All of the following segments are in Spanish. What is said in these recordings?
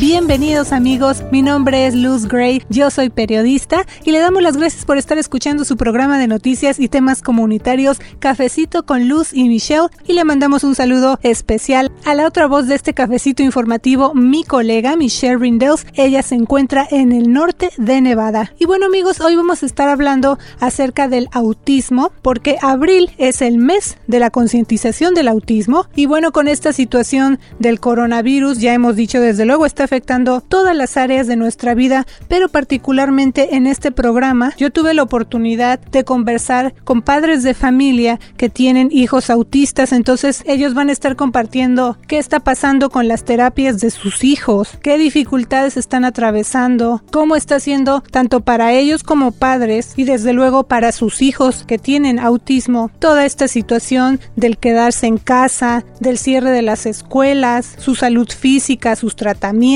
Bienvenidos amigos, mi nombre es Luz Gray, yo soy periodista y le damos las gracias por estar escuchando su programa de noticias y temas comunitarios Cafecito con Luz y Michelle y le mandamos un saludo especial a la otra voz de este cafecito informativo, mi colega Michelle Rindels, ella se encuentra en el norte de Nevada. Y bueno amigos, hoy vamos a estar hablando acerca del autismo porque abril es el mes de la concientización del autismo. Y bueno con esta situación del coronavirus ya hemos dicho desde luego afectando todas las áreas de nuestra vida, pero particularmente en este programa yo tuve la oportunidad de conversar con padres de familia que tienen hijos autistas, entonces ellos van a estar compartiendo qué está pasando con las terapias de sus hijos, qué dificultades están atravesando, cómo está siendo tanto para ellos como padres y desde luego para sus hijos que tienen autismo, toda esta situación del quedarse en casa, del cierre de las escuelas, su salud física, sus tratamientos,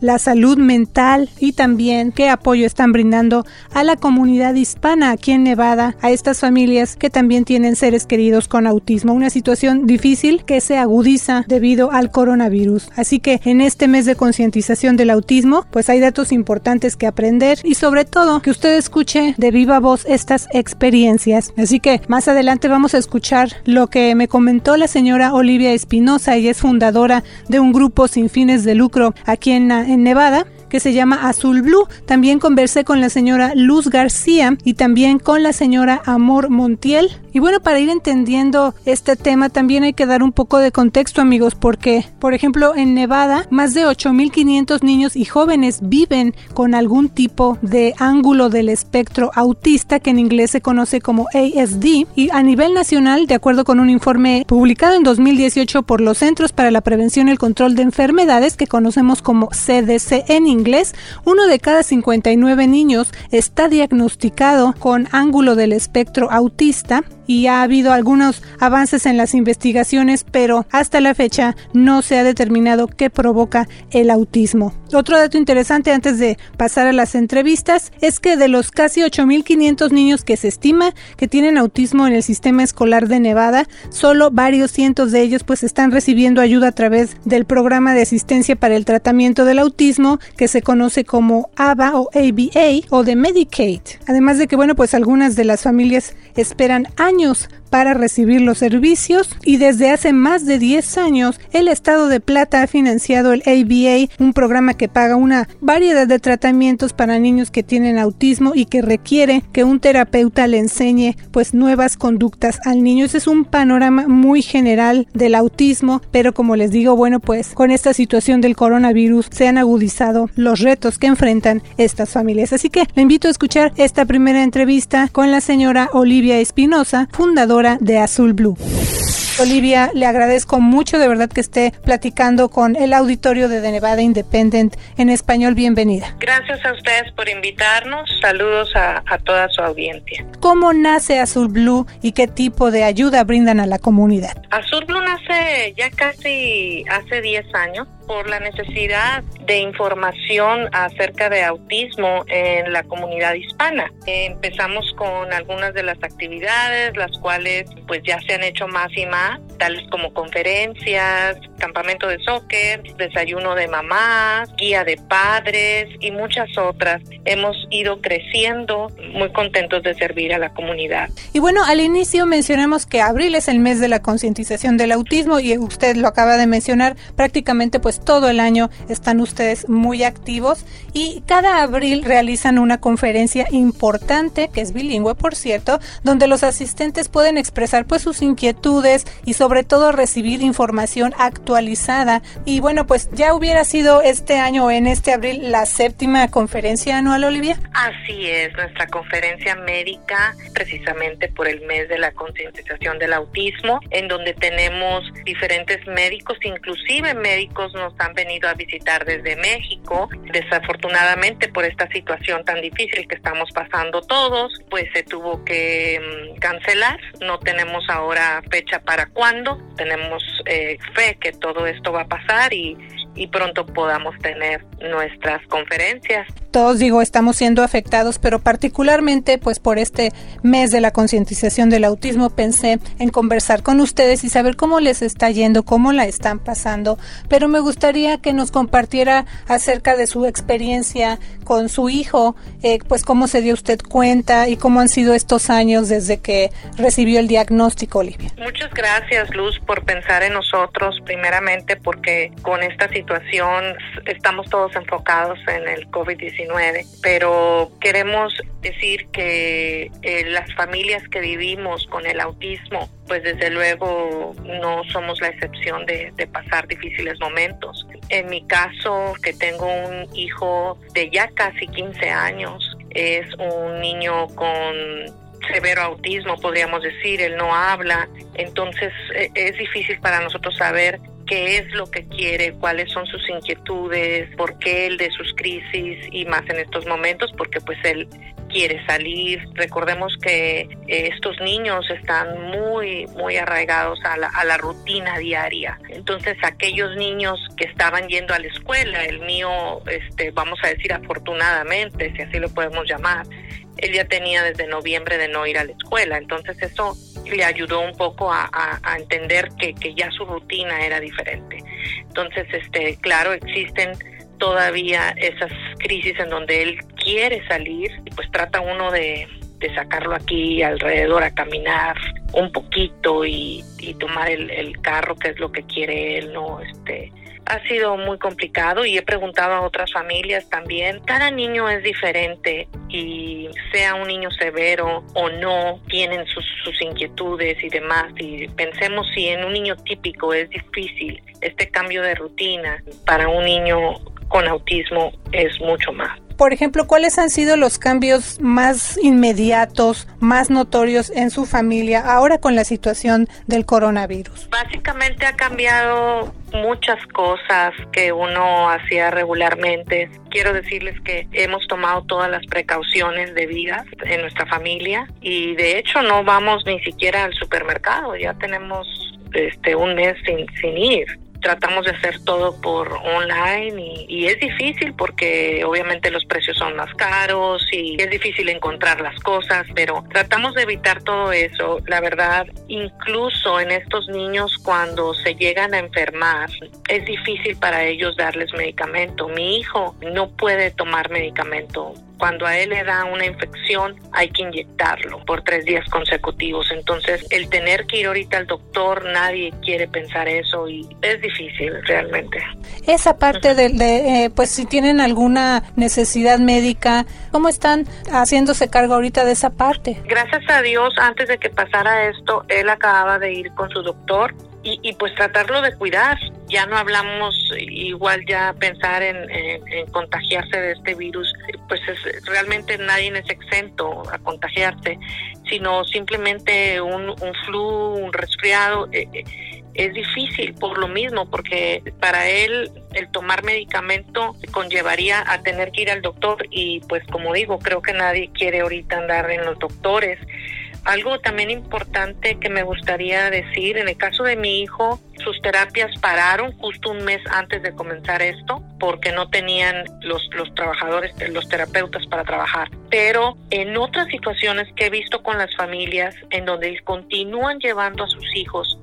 la salud mental y también qué apoyo están brindando a la comunidad hispana aquí en Nevada, a estas familias que también tienen seres queridos con autismo. Una situación difícil que se agudiza debido al coronavirus. Así que en este mes de concientización del autismo, pues hay datos importantes que aprender y sobre todo que usted escuche de viva voz estas experiencias. Así que más adelante vamos a escuchar lo que me comentó la señora Olivia Espinosa, ella es fundadora de un grupo sin fines de lucro aquí en, en Nevada que se llama Azul Blue. También conversé con la señora Luz García y también con la señora Amor Montiel. Y bueno, para ir entendiendo este tema también hay que dar un poco de contexto amigos porque, por ejemplo, en Nevada más de 8.500 niños y jóvenes viven con algún tipo de ángulo del espectro autista que en inglés se conoce como ASD y a nivel nacional, de acuerdo con un informe publicado en 2018 por los Centros para la Prevención y el Control de Enfermedades que conocemos como CDC en inglés, uno de cada 59 niños está diagnosticado con ángulo del espectro autista y ha habido algunos avances en las investigaciones, pero hasta la fecha no se ha determinado qué provoca el autismo. Otro dato interesante antes de pasar a las entrevistas es que de los casi 8.500 niños que se estima que tienen autismo en el sistema escolar de Nevada, solo varios cientos de ellos pues están recibiendo ayuda a través del programa de asistencia para el tratamiento del autismo que se conoce como ABA o ABA o de Medicaid. Además de que bueno pues algunas de las familias esperan años años para recibir los servicios y desde hace más de 10 años el Estado de Plata ha financiado el ABA, un programa que paga una variedad de tratamientos para niños que tienen autismo y que requiere que un terapeuta le enseñe pues nuevas conductas al niño. Ese es un panorama muy general del autismo, pero como les digo, bueno, pues con esta situación del coronavirus se han agudizado los retos que enfrentan estas familias. Así que le invito a escuchar esta primera entrevista con la señora Olivia Espinosa, fundadora de Azul Blue. Olivia, le agradezco mucho de verdad que esté platicando con el auditorio de The Nevada Independent en español. Bienvenida. Gracias a ustedes por invitarnos. Saludos a, a toda su audiencia. ¿Cómo nace Azul Blue y qué tipo de ayuda brindan a la comunidad? Azul Blue nace ya casi hace 10 años por la necesidad de información acerca de autismo en la comunidad hispana. Empezamos con algunas de las actividades, las cuales pues ya se han hecho más y más, tales como conferencias, campamento de soccer, desayuno de mamás, guía de padres y muchas otras. Hemos ido creciendo, muy contentos de servir a la comunidad. Y bueno, al inicio mencionamos que abril es el mes de la concientización del autismo y usted lo acaba de mencionar, prácticamente pues todo el año están ustedes muy activos y cada abril realizan una conferencia importante, que es bilingüe por cierto, donde los asistentes pueden expresar pues sus inquietudes y sobre todo recibir información actualizada. Y bueno, pues ya hubiera sido este año en este abril la séptima conferencia anual, Olivia. Así es, nuestra conferencia médica precisamente por el mes de la concientización del autismo, en donde tenemos diferentes médicos, inclusive médicos nos han venido a visitar desde México. Desafortunadamente por esta situación tan difícil que estamos pasando todos, pues se tuvo que mm, cancelar. No tenemos ahora fecha para cuándo. Tenemos eh, fe que todo esto va a pasar y y pronto podamos tener nuestras conferencias. Todos digo, estamos siendo afectados, pero particularmente pues por este mes de la concientización del autismo pensé en conversar con ustedes y saber cómo les está yendo, cómo la están pasando, pero me gustaría que nos compartiera acerca de su experiencia con su hijo, eh, pues cómo se dio usted cuenta y cómo han sido estos años desde que recibió el diagnóstico, Olivia. Muchas gracias, Luz, por pensar en nosotros, primeramente porque con esta situación estamos todos enfocados en el COVID-19, pero queremos decir que eh, las familias que vivimos con el autismo, pues desde luego no somos la excepción de, pasar difíciles momentos. En mi caso, que tengo un hijo de ya casi 15 años, es un niño con severo autismo, podríamos decir, él no habla, entonces e, es difícil para nosotros saber qué es lo que quiere, cuáles son sus inquietudes, por qué el de sus crisis y más en estos momentos, porque pues él quiere salir. Recordemos que eh, estos niños están muy, muy arraigados a la, rutina diaria. Entonces, aquellos niños que estaban yendo a la escuela, el mío, este, vamos a decir afortunadamente, si así lo podemos llamar, él ya tenía desde noviembre de no ir a la escuela. Entonces, eso le ayudó un poco a, entender que, que ya su rutina era diferente. Entonces, este, claro, existen todavía esas crisis en donde él quiere salir y pues trata uno de, sacarlo aquí alrededor a caminar un poquito y, y tomar el, el, carro que es lo que quiere él no este ha sido muy complicado y he preguntado a otras familias también. Cada niño es diferente y sea un niño severo o no, tienen sus, sus inquietudes y demás. Y pensemos si en un niño típico es difícil este cambio de rutina, para un niño con autismo es mucho más. Por ejemplo, ¿cuáles han sido los cambios más inmediatos, más notorios en su familia ahora con la situación del coronavirus? Básicamente ha cambiado muchas cosas que uno hacía regularmente. Quiero decirles que hemos tomado todas las precauciones debidas en nuestra familia y de hecho no vamos ni siquiera al supermercado, ya tenemos este un mes sin, sin ir tratamos de hacer todo por online y, y, es difícil porque obviamente los precios son más caros y es difícil encontrar las cosas, pero tratamos de evitar todo eso. La verdad, incluso en estos niños cuando se llegan a enfermar, es difícil para ellos darles medicamento. Mi hijo no puede tomar medicamento cuando a él le da una infección hay que inyectarlo por tres días consecutivos. Entonces, el tener que ir ahorita al doctor, nadie quiere pensar eso y es difícil realmente. Esa parte de, de eh, pues si tienen alguna necesidad médica, ¿cómo están haciéndose cargo ahorita de esa parte? Gracias a Dios, antes de que pasara esto, él acababa de ir con su doctor y, y, pues tratarlo de cuidar. Ya no hablamos igual ya pensar en, contagiarse de este virus, pues es, realmente nadie es exento a contagiarse, sino simplemente un, flu, un resfriado. Eh, es difícil por lo mismo, porque para él el tomar medicamento conllevaría a tener que ir al doctor y pues como digo, creo que nadie quiere ahorita andar en los doctores. Algo también importante que me gustaría decir, en el caso de mi hijo, sus terapias pararon justo un mes antes de comenzar esto porque no tenían los, los trabajadores, los terapeutas para trabajar. Pero en otras situaciones que he visto con las familias en donde continúan llevando a sus hijos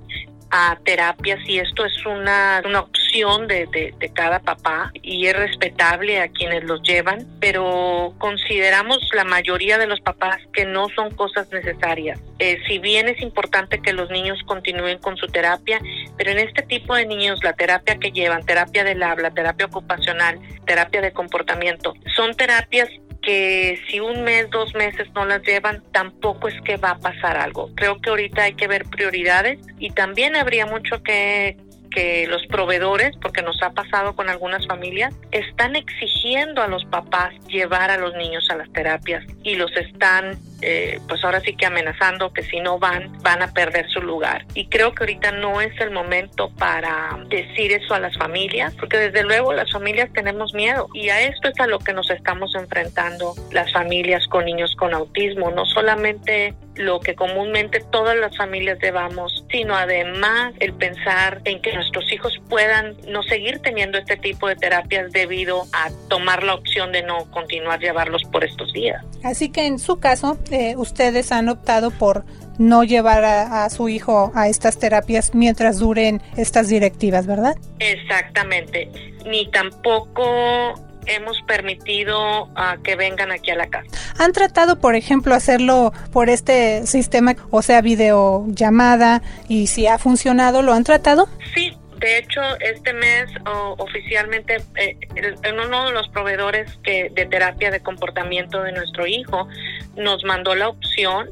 a terapias y esto es una, una opción de, cada papá y es respetable a quienes los llevan, pero consideramos la mayoría de los papás que no son cosas necesarias. Eh, si bien es importante que los niños continúen con su terapia, pero en este tipo de niños la terapia que llevan, terapia del habla, terapia ocupacional, terapia de comportamiento, son terapias que si un mes, dos meses no las llevan, tampoco es que va a pasar algo. Creo que ahorita hay que ver prioridades y también habría mucho que que los proveedores, porque nos ha pasado con algunas familias, están exigiendo a los papás llevar a los niños a las terapias y los están eh, pues ahora sí que amenazando que si no van, van a perder su lugar. Y creo que ahorita no es el momento para decir eso a las familias, porque desde luego las familias tenemos miedo y a esto es a lo que nos estamos enfrentando las familias con niños con autismo, no solamente lo que comúnmente todas las familias debamos, sino además el pensar en que nuestros hijos puedan no seguir teniendo este tipo de terapias debido a tomar la opción de no continuar llevarlos por estos días. Así que en su caso, eh, ustedes han optado por no llevar a, su hijo a estas terapias mientras duren estas directivas, ¿verdad? Exactamente. Ni tampoco hemos permitido ah, que vengan aquí a la casa. ¿Han tratado, por ejemplo, hacerlo por este sistema, o sea, videollamada, y si ha funcionado, lo han tratado? Sí, de hecho, este mes oficialmente eh, en uno de los proveedores que, de terapia de comportamiento de nuestro hijo nos mandó la opción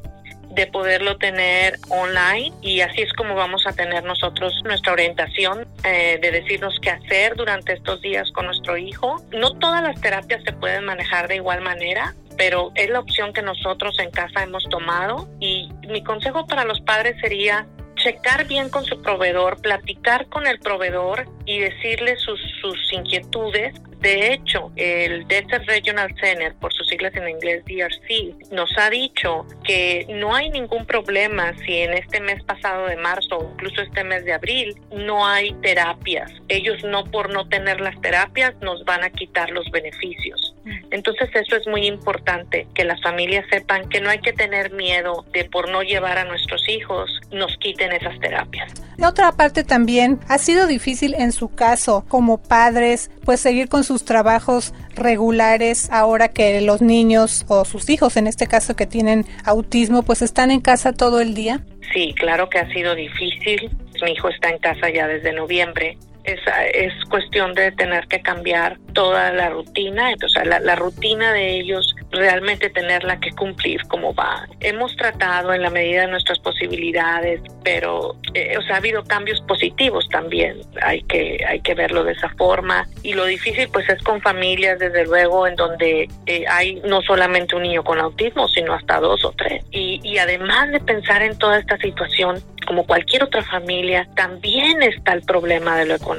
de poderlo tener online y así es como vamos a tener nosotros nuestra orientación eh, de decirnos qué hacer durante estos días con nuestro hijo. No todas las terapias se pueden manejar de igual manera, pero es la opción que nosotros en casa hemos tomado y mi consejo para los padres sería checar bien con su proveedor, platicar con el proveedor y decirle sus, sus inquietudes. De hecho, el Desert Regional Center, por sus siglas en inglés DRC, nos ha dicho que no hay ningún problema si en este mes pasado de marzo o incluso este mes de abril no hay terapias. Ellos no por no tener las terapias nos van a quitar los beneficios. Entonces eso es muy importante, que las familias sepan que no hay que tener miedo de por no llevar a nuestros hijos nos quiten esas terapias. De otra parte también ha sido difícil en su caso como padres pues seguir con sus trabajos regulares ahora que los niños o sus hijos en este caso que tienen autismo pues están en casa todo el día. Sí, claro que ha sido difícil. Mi hijo está en casa ya desde noviembre es, es cuestión de tener que cambiar toda la rutina, entonces la, la rutina de ellos realmente tenerla que cumplir como va. Hemos tratado en la medida de nuestras posibilidades, pero eh, o sea, ha habido cambios positivos también. Hay que hay que verlo de esa forma y lo difícil pues es con familias desde luego en donde eh, hay no solamente un niño con autismo, sino hasta dos o tres. Y, y además de pensar en toda esta situación, como cualquier otra familia, también está el problema de lo económico.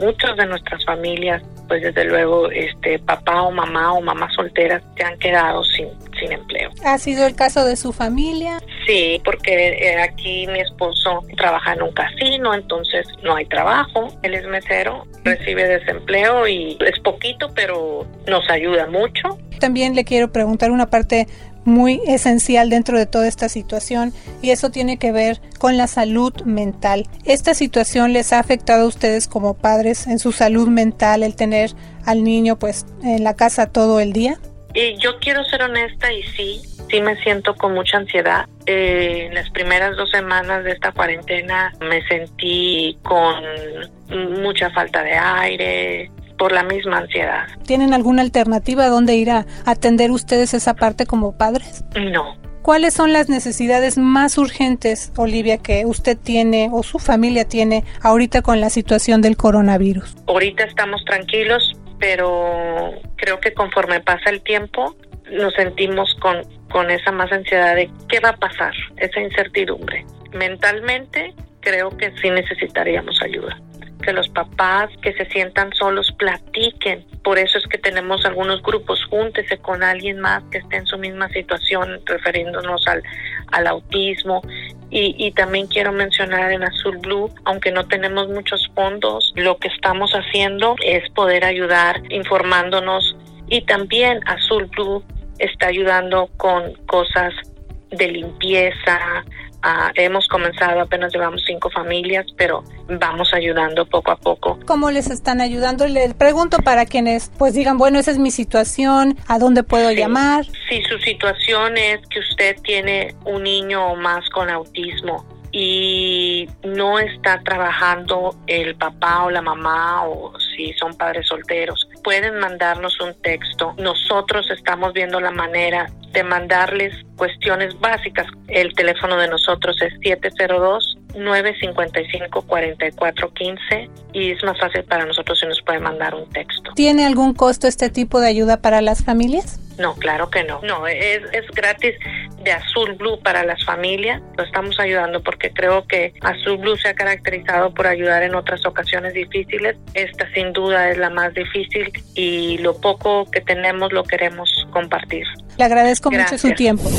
Muchas de nuestras familias, pues desde luego, este papá o mamá o mamá solteras se han quedado sin, sin empleo. ¿Ha sido el caso de su familia? Sí, porque eh, aquí mi esposo trabaja en un casino, entonces no hay trabajo. Él es mesero, recibe desempleo y es poquito, pero nos ayuda mucho. También le quiero preguntar una parte muy esencial dentro de toda esta situación y eso tiene que ver con la salud mental. ¿Esta situación les ha afectado a ustedes como padres en su salud mental el tener al niño pues en la casa todo el día? Y yo quiero ser honesta y sí, sí me siento con mucha ansiedad. Eh, en las primeras dos semanas de esta cuarentena me sentí con mucha falta de aire, por la misma ansiedad. ¿Tienen alguna alternativa a dónde ir a atender ustedes esa parte como padres? No. ¿Cuáles son las necesidades más urgentes, Olivia, que usted tiene o su familia tiene ahorita con la situación del coronavirus? Ahorita estamos tranquilos, pero creo que conforme pasa el tiempo nos sentimos con, con esa más ansiedad de qué va a pasar, esa incertidumbre. Mentalmente creo que sí necesitaríamos ayuda que los papás que se sientan solos platiquen. Por eso es que tenemos algunos grupos, júntese con alguien más que esté en su misma situación, refiriéndonos al, al autismo. Y, y también quiero mencionar en Azul Blue, aunque no tenemos muchos fondos, lo que estamos haciendo es poder ayudar informándonos y también Azul Blue está ayudando con cosas de limpieza, Ah, hemos comenzado, apenas llevamos cinco familias, pero vamos ayudando poco a poco. ¿Cómo les están ayudando? Les pregunto para quienes pues digan, bueno, esa es mi situación, ¿a dónde puedo llamar? Si su situación es que usted tiene un niño o más con autismo y no está trabajando el papá o la mamá o si son padres solteros, pueden mandarnos un texto. Nosotros estamos viendo la manera de mandarles cuestiones básicas. El teléfono de nosotros es 702 955-4415 y es más fácil para nosotros si nos puede mandar un texto. ¿Tiene algún costo este tipo de ayuda para las familias? No, claro que no. No, es, es gratis de Azul Blue para las familias. Lo estamos ayudando porque creo que Azul Blue se ha caracterizado por ayudar en otras ocasiones difíciles. Esta sin duda es la más difícil y lo poco que tenemos lo queremos compartir. Le agradezco mucho su tiempo.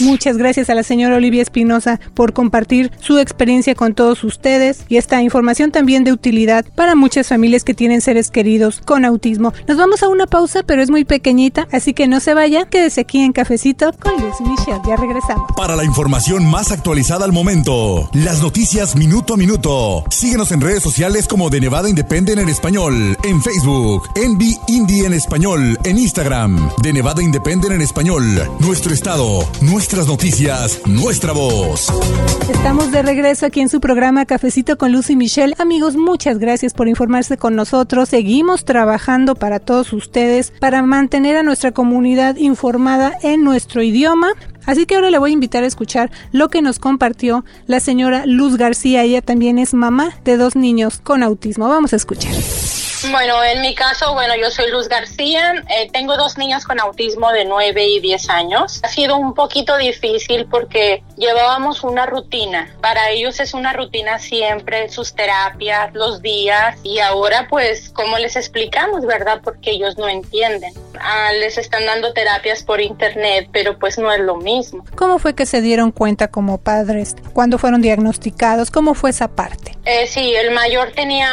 Muchas gracias a la señora Olivia Espinosa por compartir su experiencia con todos ustedes y esta información también de utilidad para muchas familias que tienen seres queridos con autismo. Nos vamos a una pausa, pero es muy pequeñita, así que no se vaya, quédese aquí en Cafecito con Luz y Michelle. Ya regresamos. Para la información más actualizada al momento, las noticias minuto a minuto, síguenos en redes sociales como de Nevada Independent en español, en Facebook, Envy Indie en español, en Instagram, de Nevada Independent en español, nuestro estado, nuestra nuestras noticias, nuestra voz. Estamos de regreso aquí en su programa Cafecito con Lucy Michelle. Amigos, muchas gracias por informarse con nosotros. Seguimos trabajando para todos ustedes para mantener a nuestra comunidad informada en nuestro idioma. Así que ahora le voy a invitar a escuchar lo que nos compartió la señora Luz García. Ella también es mamá de dos niños con autismo. Vamos a escuchar. Bueno, en mi caso, bueno, yo soy Luz García, eh, tengo dos niños con autismo de 9 y 10 años. Ha sido un poquito difícil porque llevábamos una rutina. Para ellos es una rutina siempre, sus terapias, los días y ahora pues, ¿cómo les explicamos, verdad? Porque ellos no entienden. Ah, les están dando terapias por internet, pero pues no es lo mismo. ¿Cómo fue que se dieron cuenta como padres? ¿Cuándo fueron diagnosticados? ¿Cómo fue esa parte? Eh, sí, el mayor tenía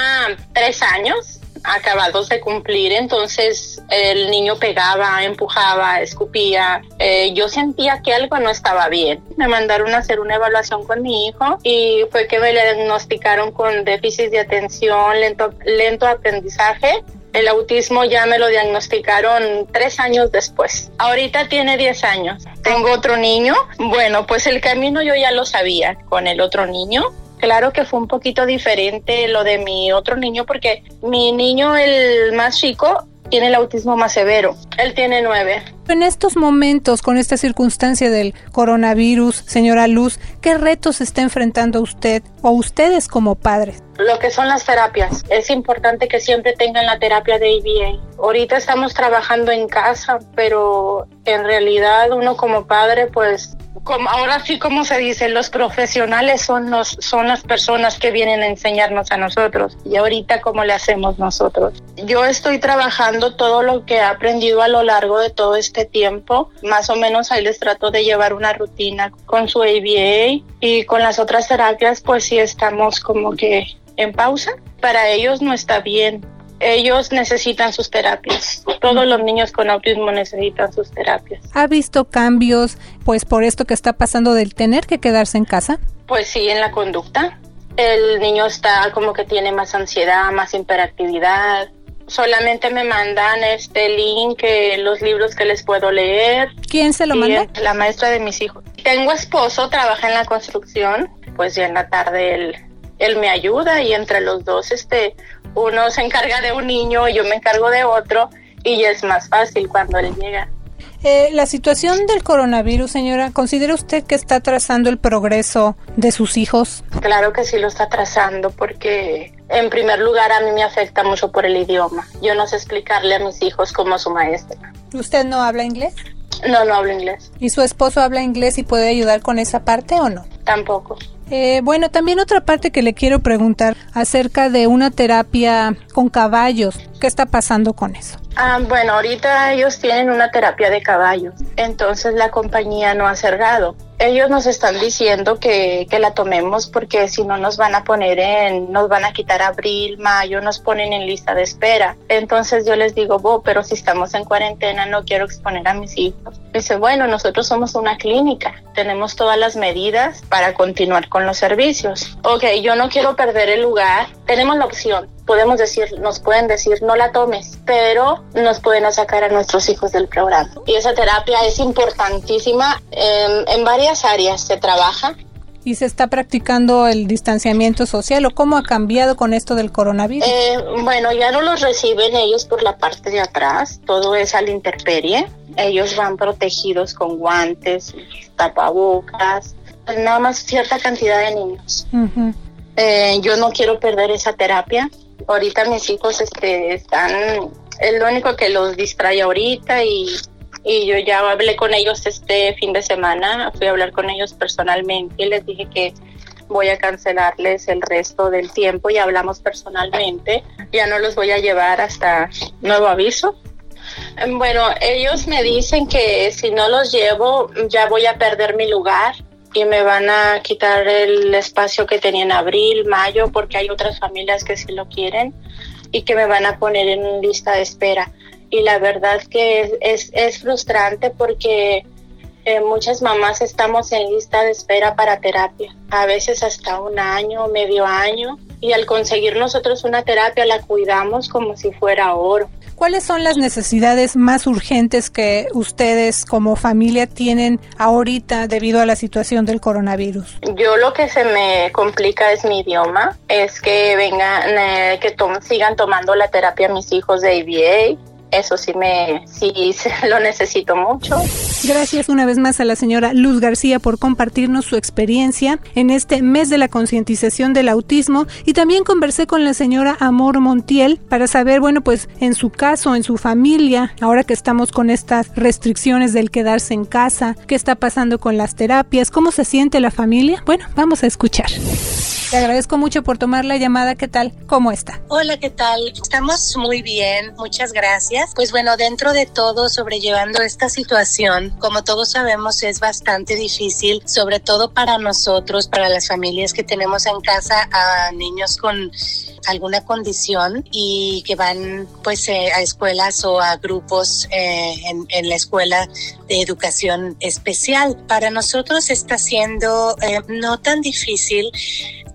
tres años acabados de cumplir, entonces el niño pegaba, empujaba, escupía. Eh, yo sentía que algo no estaba bien. Me mandaron a hacer una evaluación con mi hijo y fue que me diagnosticaron con déficit de atención, lento, lento aprendizaje el autismo ya me lo diagnosticaron tres años después. Ahorita tiene 10 años. Tengo otro niño. Bueno, pues el camino yo ya lo sabía con el otro niño. Claro que fue un poquito diferente lo de mi otro niño porque mi niño, el más chico, tiene el autismo más severo. Él tiene nueve. En estos momentos, con esta circunstancia del coronavirus, señora Luz, ¿qué retos está enfrentando usted o ustedes como padres? Lo que son las terapias. Es importante que siempre tengan la terapia de ABA. Ahorita estamos trabajando en casa, pero en realidad uno como padre pues como, ahora sí como se dice, los profesionales son, los, son las personas que vienen a enseñarnos a nosotros y ahorita cómo le hacemos nosotros. Yo estoy trabajando todo lo que he aprendido a lo largo de todo este tiempo, más o menos ahí les trato de llevar una rutina con su ABA y con las otras terapias pues sí estamos como que en pausa. Para ellos no está bien ellos necesitan sus terapias. Todos los niños con autismo necesitan sus terapias. ¿Ha visto cambios, pues, por esto que está pasando del tener que quedarse en casa? Pues sí, en la conducta. El niño está como que tiene más ansiedad, más hiperactividad. Solamente me mandan este link, eh, los libros que les puedo leer. ¿Quién se lo manda? La maestra de mis hijos. Tengo esposo, trabaja en la construcción, pues ya en la tarde él, él me ayuda y entre los dos este uno se encarga de un niño, yo me encargo de otro y es más fácil cuando él llega. Eh, la situación del coronavirus, señora, ¿considera usted que está trazando el progreso de sus hijos? Claro que sí lo está trazando porque en primer lugar a mí me afecta mucho por el idioma. Yo no sé explicarle a mis hijos como su maestra. ¿Usted no habla inglés? No, no hablo inglés. ¿Y su esposo habla inglés y puede ayudar con esa parte o no? Tampoco. Eh, bueno, también otra parte que le quiero preguntar acerca de una terapia con caballos. ¿Qué está pasando con eso? Ah, bueno, ahorita ellos tienen una terapia de caballos, entonces la compañía no ha cerrado. Ellos nos están diciendo que, que la tomemos porque si no nos van a poner en, nos van a quitar abril, mayo, nos ponen en lista de espera. Entonces yo les digo, bo, pero si estamos en cuarentena no quiero exponer a mis hijos. Dice, bueno, nosotros somos una clínica, tenemos todas las medidas para continuar con los servicios. Ok, yo no quiero perder el lugar, tenemos la opción podemos decir, nos pueden decir no la tomes, pero nos pueden sacar a nuestros hijos del programa. Y esa terapia es importantísima. En, en varias áreas se trabaja. ¿Y se está practicando el distanciamiento social o cómo ha cambiado con esto del coronavirus? Eh, bueno, ya no los reciben ellos por la parte de atrás, todo es a la intemperie. Ellos van protegidos con guantes, tapabocas, nada más cierta cantidad de niños. Eh, yo no quiero perder esa terapia. Ahorita mis hijos este, están, es lo único que los distrae ahorita y, y yo ya hablé con ellos este fin de semana, fui a hablar con ellos personalmente y les dije que voy a cancelarles el resto del tiempo y hablamos personalmente. Ya no los voy a llevar hasta nuevo aviso. Bueno, ellos me dicen que si no los llevo ya voy a perder mi lugar y me van a quitar el espacio que tenía en abril, mayo, porque hay otras familias que sí lo quieren y que me van a poner en lista de espera. Y la verdad que es, es, frustrante porque eh, muchas mamás estamos en lista de espera para terapia, a veces hasta un año, medio año, y al conseguir nosotros una terapia la cuidamos como si fuera oro. ¿Cuáles son las necesidades más urgentes que ustedes como familia tienen ahorita debido a la situación del coronavirus? Yo lo que se me complica es mi idioma, es que vengan, eh, que sigan tomando la terapia mis hijos de ABA eso sí me sí lo necesito mucho. Gracias una vez más a la señora Luz García por compartirnos su experiencia en este mes de la concientización del autismo y también conversé con la señora Amor Montiel para saber, bueno, pues en su caso, en su familia, ahora que estamos con estas restricciones del quedarse en casa, qué está pasando con las terapias, cómo se siente la familia. Bueno, vamos a escuchar. Te agradezco mucho por tomar la llamada. ¿Qué tal? ¿Cómo está? Hola, ¿qué tal? Estamos muy bien. Muchas gracias. Pues bueno, dentro de todo, sobrellevando esta situación, como todos sabemos, es bastante difícil, sobre todo para nosotros, para las familias que tenemos en casa a niños con alguna condición y que van pues eh, a escuelas o a grupos eh, en, la escuela de educación especial. Para nosotros está siendo eh, no tan difícil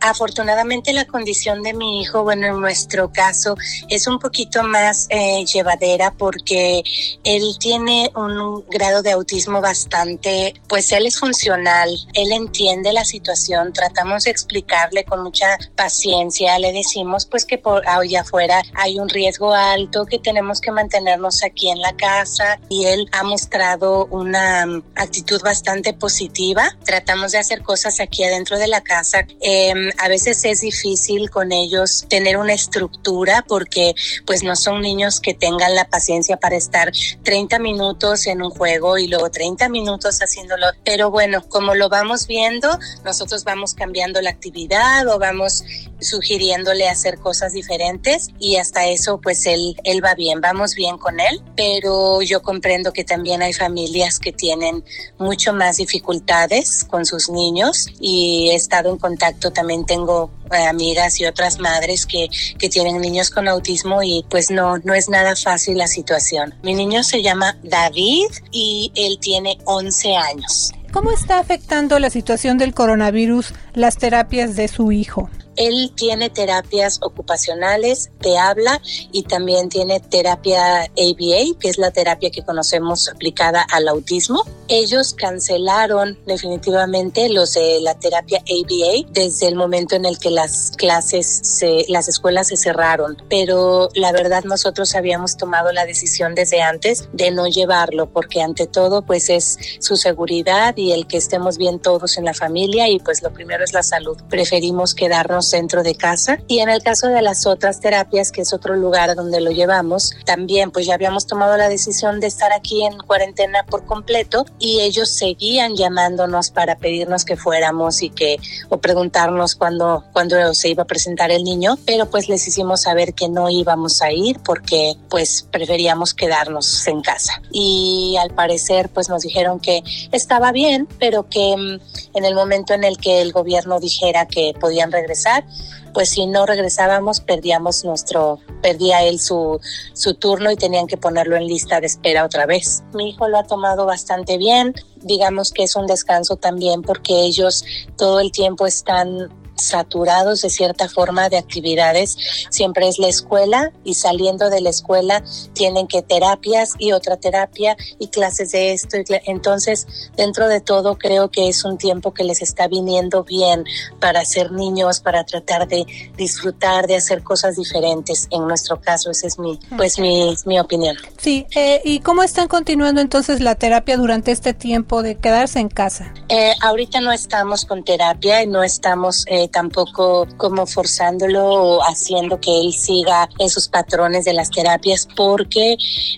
Afortunadamente la condición de mi hijo, bueno, en nuestro caso es un poquito más eh, llevadera porque él tiene un grado de autismo bastante, pues él es funcional, él entiende la situación, tratamos de explicarle con mucha paciencia, le decimos pues que por allá afuera hay un riesgo alto, que tenemos que mantenernos aquí en la casa y él ha mostrado una mm, actitud bastante positiva. Tratamos de hacer cosas aquí adentro de la casa. Eh, a veces es difícil con ellos tener una estructura porque pues no son niños que tengan la paciencia para estar 30 minutos en un juego y luego 30 minutos haciéndolo. Pero bueno, como lo vamos viendo, nosotros vamos cambiando la actividad o vamos sugiriéndole hacer cosas diferentes y hasta eso pues él, él va bien, vamos bien con él, pero yo comprendo que también hay familias que tienen mucho más dificultades con sus niños y he estado en contacto también tengo amigas y otras madres que, que tienen niños con autismo y pues no, no es nada fácil la situación. Mi niño se llama David y él tiene 11 años. ¿Cómo está afectando la situación del coronavirus las terapias de su hijo? Él tiene terapias ocupacionales de habla y también tiene terapia ABA, que es la terapia que conocemos aplicada al autismo. Ellos cancelaron definitivamente los de la terapia ABA desde el momento en el que las clases, se, las escuelas se cerraron. Pero la verdad nosotros habíamos tomado la decisión desde antes de no llevarlo porque ante todo pues es su seguridad y el que estemos bien todos en la familia y pues lo primero es la salud. Preferimos quedarnos dentro de casa. Y en el caso de las otras terapias, que es otro lugar donde lo llevamos, también pues ya habíamos tomado la decisión de estar aquí en cuarentena por completo y ellos seguían llamándonos para pedirnos que fuéramos y que o preguntarnos cuándo cuándo se iba a presentar el niño, pero pues les hicimos saber que no íbamos a ir porque pues preferíamos quedarnos en casa. Y al parecer pues nos dijeron que estaba bien, pero que mm, en el momento en el que el gobierno dijera que podían regresar pues si no regresábamos perdíamos nuestro, perdía él su, su turno y tenían que ponerlo en lista de espera otra vez. Mi hijo lo ha tomado bastante bien, digamos que es un descanso también porque ellos todo el tiempo están saturados de cierta forma de actividades. Siempre es la escuela y saliendo de la escuela tienen que terapias y otra terapia y clases de esto. Entonces, dentro de todo, creo que es un tiempo que les está viniendo bien para ser niños, para tratar de disfrutar, de hacer cosas diferentes. En nuestro caso, esa es mi, pues mi, mi opinión. Sí, eh, ¿y cómo están continuando entonces la terapia durante este tiempo de quedarse en casa? Eh, ahorita no estamos con terapia y no estamos eh, tampoco como forzándolo o haciendo que él siga esos patrones de las terapias porque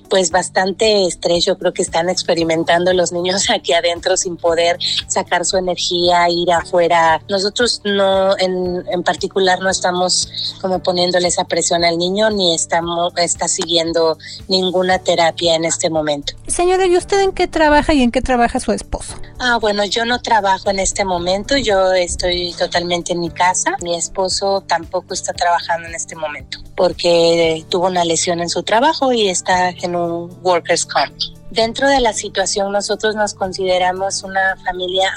pues bastante estrés yo creo que están experimentando los niños aquí adentro sin poder sacar su energía, ir afuera. Nosotros no, en, en particular no estamos como poniéndole esa presión al niño ni estamos, está siguiendo ninguna terapia en este momento. Señora, ¿y usted en qué trabaja y en qué trabaja su esposo? Ah, bueno, yo no trabajo en este momento, yo estoy totalmente en mi casa. Mi esposo tampoco está trabajando en este momento porque tuvo una lesión en su trabajo y está en un workers comp. Dentro de la situación nosotros nos consideramos una familia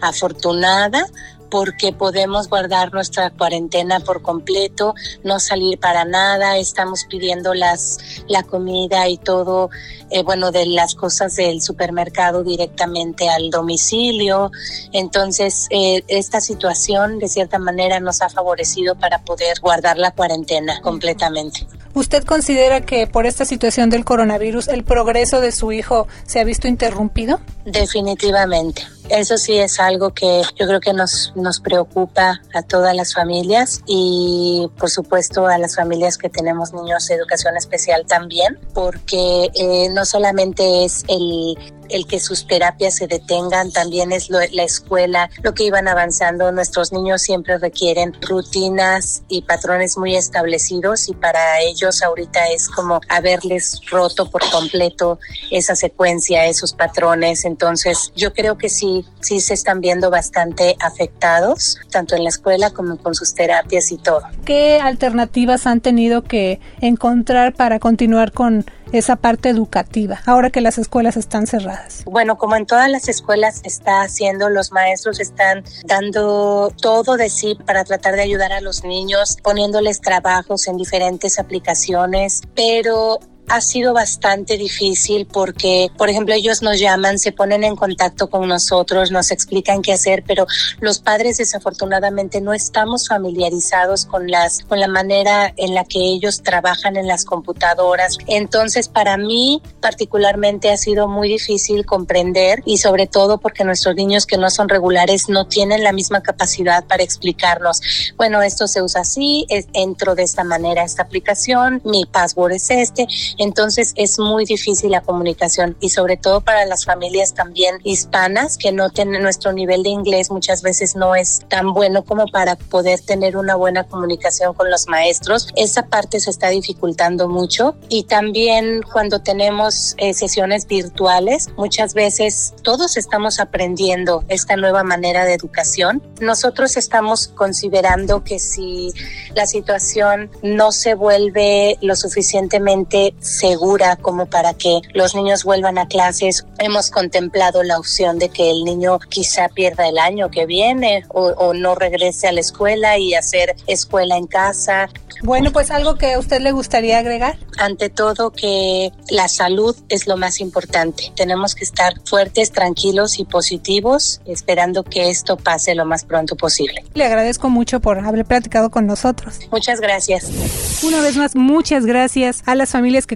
afortunada porque podemos guardar nuestra cuarentena por completo, no salir para nada, estamos pidiendo las, la comida y todo, eh, bueno, de las cosas del supermercado directamente al domicilio. Entonces, eh, esta situación de cierta manera nos ha favorecido para poder guardar la cuarentena completamente. ¿Usted considera que por esta situación del coronavirus el progreso de su hijo se ha visto interrumpido? Definitivamente. Eso sí es algo que yo creo que nos, nos preocupa a todas las familias y por supuesto a las familias que tenemos niños de educación especial también, porque eh, no solamente es el, el que sus terapias se detengan, también es la escuela, lo que iban avanzando. Nuestros niños siempre requieren rutinas y patrones muy establecidos y para ellos ahorita es como haberles roto por completo esa secuencia, esos patrones. Entonces yo creo que sí sí, se están viendo bastante afectados, tanto en la escuela como con sus terapias y todo. ¿Qué alternativas han tenido que encontrar para continuar con esa parte educativa, ahora que las escuelas están cerradas? Bueno, como en todas las escuelas está haciendo, los maestros están dando todo de sí para tratar de ayudar a los niños, poniéndoles trabajos en diferentes aplicaciones, pero ha sido bastante difícil porque, por ejemplo, ellos nos llaman, se ponen en contacto con nosotros, nos explican qué hacer, pero los padres desafortunadamente no estamos familiarizados con las con la manera en la que ellos trabajan en las computadoras. Entonces, para mí particularmente ha sido muy difícil comprender y sobre todo porque nuestros niños que no son regulares no tienen la misma capacidad para explicarnos, bueno, esto se usa así, entro de esta manera esta aplicación, mi password es este entonces es muy difícil la comunicación y sobre todo para las familias también hispanas que no tienen nuestro nivel de inglés muchas veces no es tan bueno como para poder tener una buena comunicación con los maestros. Esa parte se está dificultando mucho y también cuando tenemos eh, sesiones virtuales, muchas veces todos estamos aprendiendo esta nueva manera de educación. Nosotros estamos considerando que si la situación no se vuelve lo suficientemente segura como para que los niños vuelvan a clases. Hemos contemplado la opción de que el niño quizá pierda el año que viene o, o no regrese a la escuela y hacer escuela en casa. Bueno, pues algo que a usted le gustaría agregar. Ante todo que la salud es lo más importante. Tenemos que estar fuertes, tranquilos y positivos, esperando que esto pase lo más pronto posible. Le agradezco mucho por haber platicado con nosotros. Muchas gracias. Una vez más, muchas gracias a las familias que